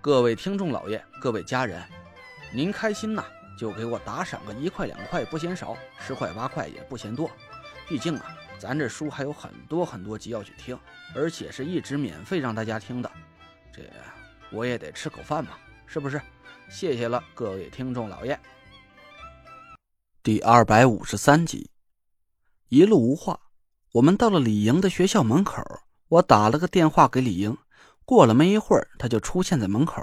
各位听众老爷，各位家人，您开心呐，就给我打赏个一块两块不嫌少，十块八块也不嫌多。毕竟啊，咱这书还有很多很多集要去听，而且是一直免费让大家听的，这我也得吃口饭嘛，是不是？谢谢了，各位听众老爷。第二百五十三集，一路无话，我们到了李莹的学校门口，我打了个电话给李莹。过了没一会儿，他就出现在门口。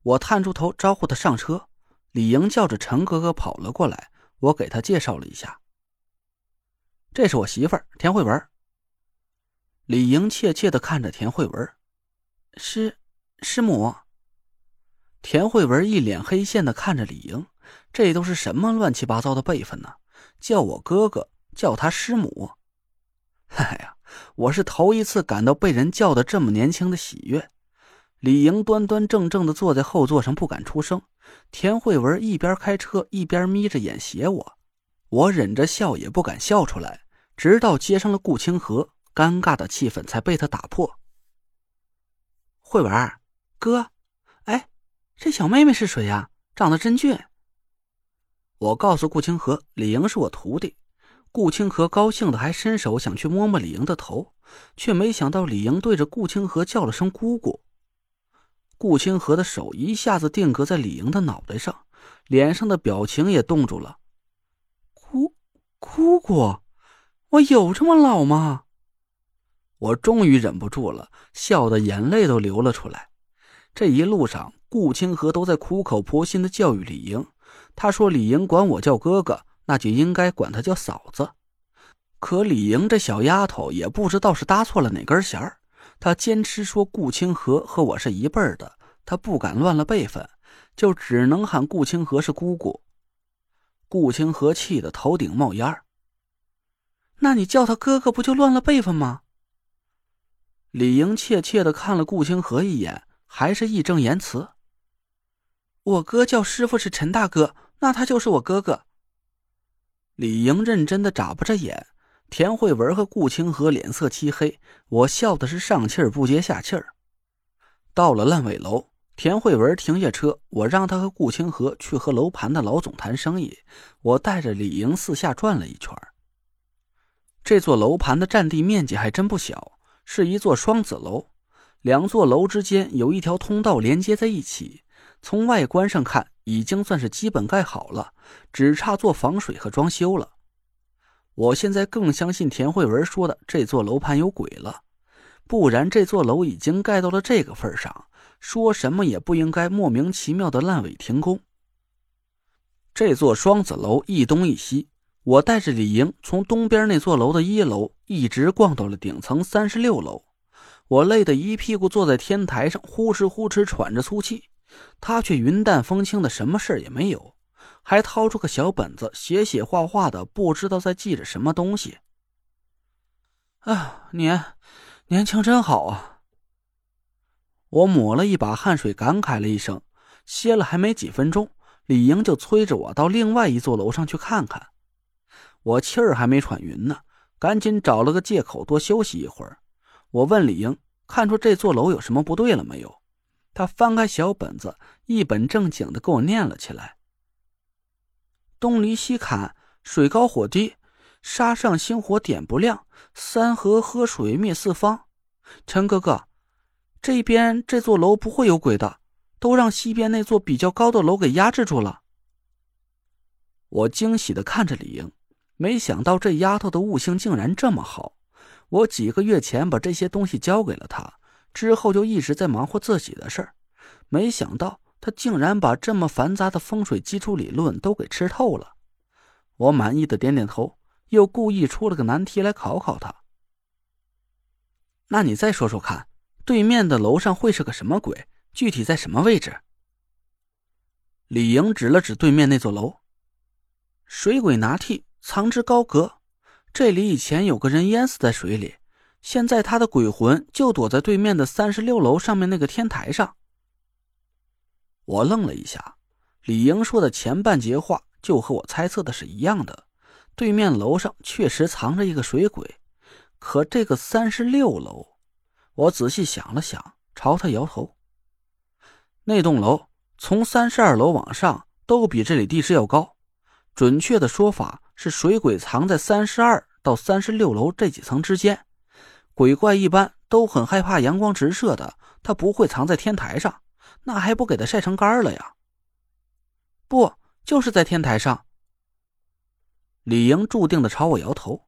我探出头招呼他上车。李莹叫着陈哥哥跑了过来，我给他介绍了一下：“这是我媳妇儿田慧文。”李莹怯怯的看着田慧文：“师师母。”田慧文一脸黑线的看着李莹：“这都是什么乱七八糟的辈分呢？叫我哥哥，叫他师母。”哎呀！我是头一次感到被人叫的这么年轻的喜悦。李莹端端正正的坐在后座上，不敢出声。田慧文一边开车一边眯着眼斜我，我忍着笑也不敢笑出来。直到接上了顾清河，尴尬的气氛才被他打破。慧文，哥，哎，这小妹妹是谁呀？长得真俊。我告诉顾清河，李莹是我徒弟。顾清河高兴的还伸手想去摸摸李莹的头，却没想到李莹对着顾清河叫了声“姑姑”。顾清河的手一下子定格在李莹的脑袋上，脸上的表情也冻住了。“姑姑姑，我有这么老吗？”我终于忍不住了，笑得眼泪都流了出来。这一路上，顾清河都在苦口婆心的教育李莹。他说：“李莹管我叫哥哥。”那就应该管她叫嫂子，可李莹这小丫头也不知道是搭错了哪根弦儿，她坚持说顾清河和我是一辈儿的，她不敢乱了辈分，就只能喊顾清河是姑姑。顾清河气得头顶冒烟儿。那你叫他哥哥不就乱了辈分吗？李莹怯怯的看了顾清河一眼，还是义正言辞：“我哥叫师傅是陈大哥，那他就是我哥哥。”李莹认真的眨巴着眼，田慧文和顾清河脸色漆黑。我笑的是上气儿不接下气儿。到了烂尾楼，田慧文停下车，我让他和顾清河去和楼盘的老总谈生意。我带着李莹四下转了一圈。这座楼盘的占地面积还真不小，是一座双子楼，两座楼之间有一条通道连接在一起。从外观上看，已经算是基本盖好了，只差做防水和装修了。我现在更相信田慧文说的这座楼盘有鬼了，不然这座楼已经盖到了这个份上，说什么也不应该莫名其妙的烂尾停工。这座双子楼一东一西，我带着李莹从东边那座楼的一楼一直逛到了顶层三十六楼，我累得一屁股坐在天台上，呼哧呼哧喘着粗气。他却云淡风轻的，什么事也没有，还掏出个小本子，写写画画的，不知道在记着什么东西。啊，年年轻真好啊！我抹了一把汗水，感慨了一声。歇了还没几分钟，李莹就催着我到另外一座楼上去看看。我气儿还没喘匀呢，赶紧找了个借口多休息一会儿。我问李莹，看出这座楼有什么不对了没有？他翻开小本子，一本正经的给我念了起来：“东离西砍，水高火低，沙上星火点不亮，三河喝水灭四方。”陈哥哥，这边这座楼不会有鬼的，都让西边那座比较高的楼给压制住了。我惊喜的看着李英，没想到这丫头的悟性竟然这么好。我几个月前把这些东西交给了她。之后就一直在忙活自己的事儿，没想到他竟然把这么繁杂的风水基础理论都给吃透了。我满意的点点头，又故意出了个难题来考考他。那你再说说看，对面的楼上会是个什么鬼？具体在什么位置？李莹指了指对面那座楼。水鬼拿替，藏之高阁。这里以前有个人淹死在水里，现在他的鬼魂就躲在对面的三十六楼上面那个天台上。我愣了一下，李莹说的前半截话就和我猜测的是一样的，对面楼上确实藏着一个水鬼。可这个三十六楼，我仔细想了想，朝他摇头。那栋楼从三十二楼往上都比这里地势要高，准确的说法是水鬼藏在三十二到三十六楼这几层之间。鬼怪一般都很害怕阳光直射的，他不会藏在天台上，那还不给他晒成干了呀？不，就是在天台上。李莹注定的朝我摇头，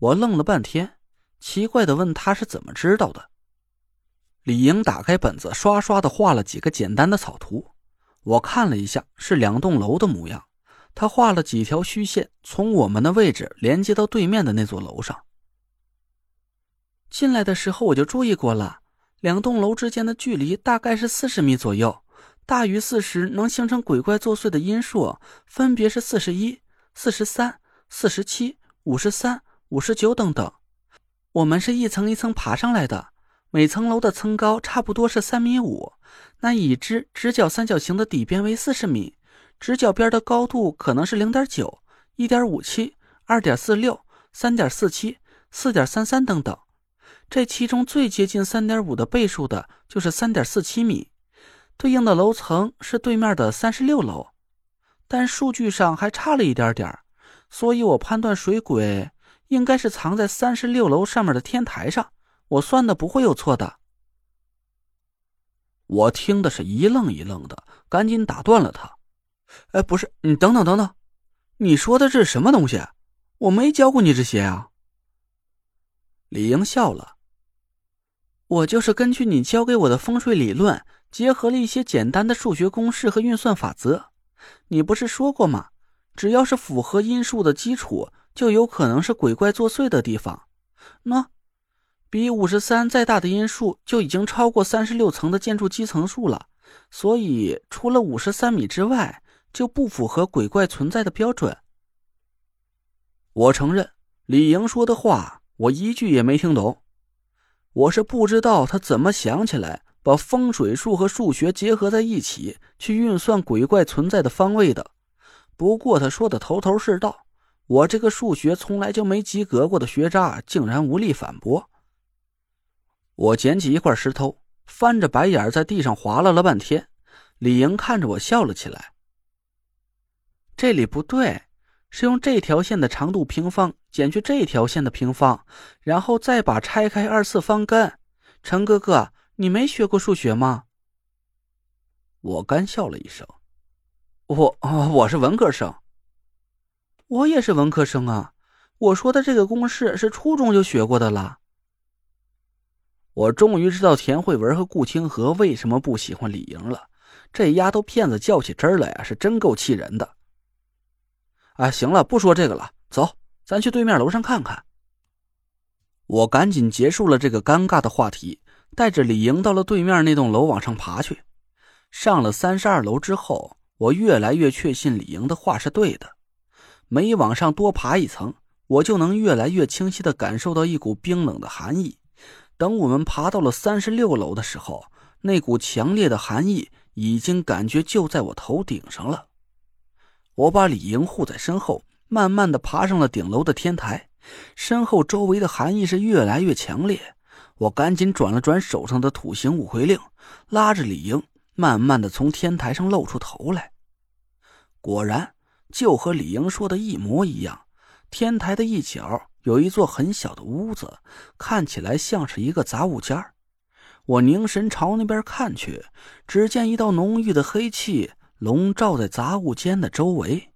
我愣了半天。奇怪的问他是怎么知道的？李莹打开本子，刷刷的画了几个简单的草图。我看了一下，是两栋楼的模样。他画了几条虚线，从我们的位置连接到对面的那座楼上。进来的时候我就注意过了，两栋楼之间的距离大概是四十米左右，大于四十能形成鬼怪作祟的因数分别是四十一、四十三、四十七、五十三、五十九等等。我们是一层一层爬上来的，每层楼的层高差不多是三米五。那已知直角三角形的底边为四十米，直角边的高度可能是零点九、一点五七、二点四六、三点四七、四点三三等等。这其中最接近三点五的倍数的就是三点四七米，对应的楼层是对面的三十六楼，但数据上还差了一点点所以我判断水鬼。应该是藏在三十六楼上面的天台上，我算的不会有错的。我听的是一愣一愣的，赶紧打断了他：“哎，不是，你等等等等，你说的这是什么东西？我没教过你这些啊。”李英笑了：“我就是根据你教给我的风水理论，结合了一些简单的数学公式和运算法则。你不是说过吗？只要是符合因数的基础。”就有可能是鬼怪作祟的地方。那比五十三再大的因数就已经超过三十六层的建筑基层数了，所以除了五十三米之外，就不符合鬼怪存在的标准。我承认，李莹说的话我一句也没听懂。我是不知道他怎么想起来把风水术和数学结合在一起去运算鬼怪存在的方位的。不过他说的头头是道。我这个数学从来就没及格过的学渣，竟然无力反驳。我捡起一块石头，翻着白眼在地上划拉了半天。李莹看着我笑了起来。这里不对，是用这条线的长度平方减去这条线的平方，然后再把拆开二次方根。陈哥哥，你没学过数学吗？我干笑了一声。我我是文科生。我也是文科生啊，我说的这个公式是初中就学过的了。我终于知道田慧文和顾清河为什么不喜欢李莹了，这丫头片子较起真来呀，是真够气人的。啊，行了，不说这个了，走，咱去对面楼上看看。我赶紧结束了这个尴尬的话题，带着李莹到了对面那栋楼往上爬去。上了三十二楼之后，我越来越确信李莹的话是对的。每往上多爬一层，我就能越来越清晰的感受到一股冰冷的寒意。等我们爬到了三十六楼的时候，那股强烈的寒意已经感觉就在我头顶上了。我把李莹护在身后，慢慢的爬上了顶楼的天台。身后周围的寒意是越来越强烈，我赶紧转了转手上的土行五魁令，拉着李莹慢慢的从天台上露出头来。果然。就和李英说的一模一样，天台的一角有一座很小的屋子，看起来像是一个杂物间我凝神朝那边看去，只见一道浓郁的黑气笼罩在杂物间的周围。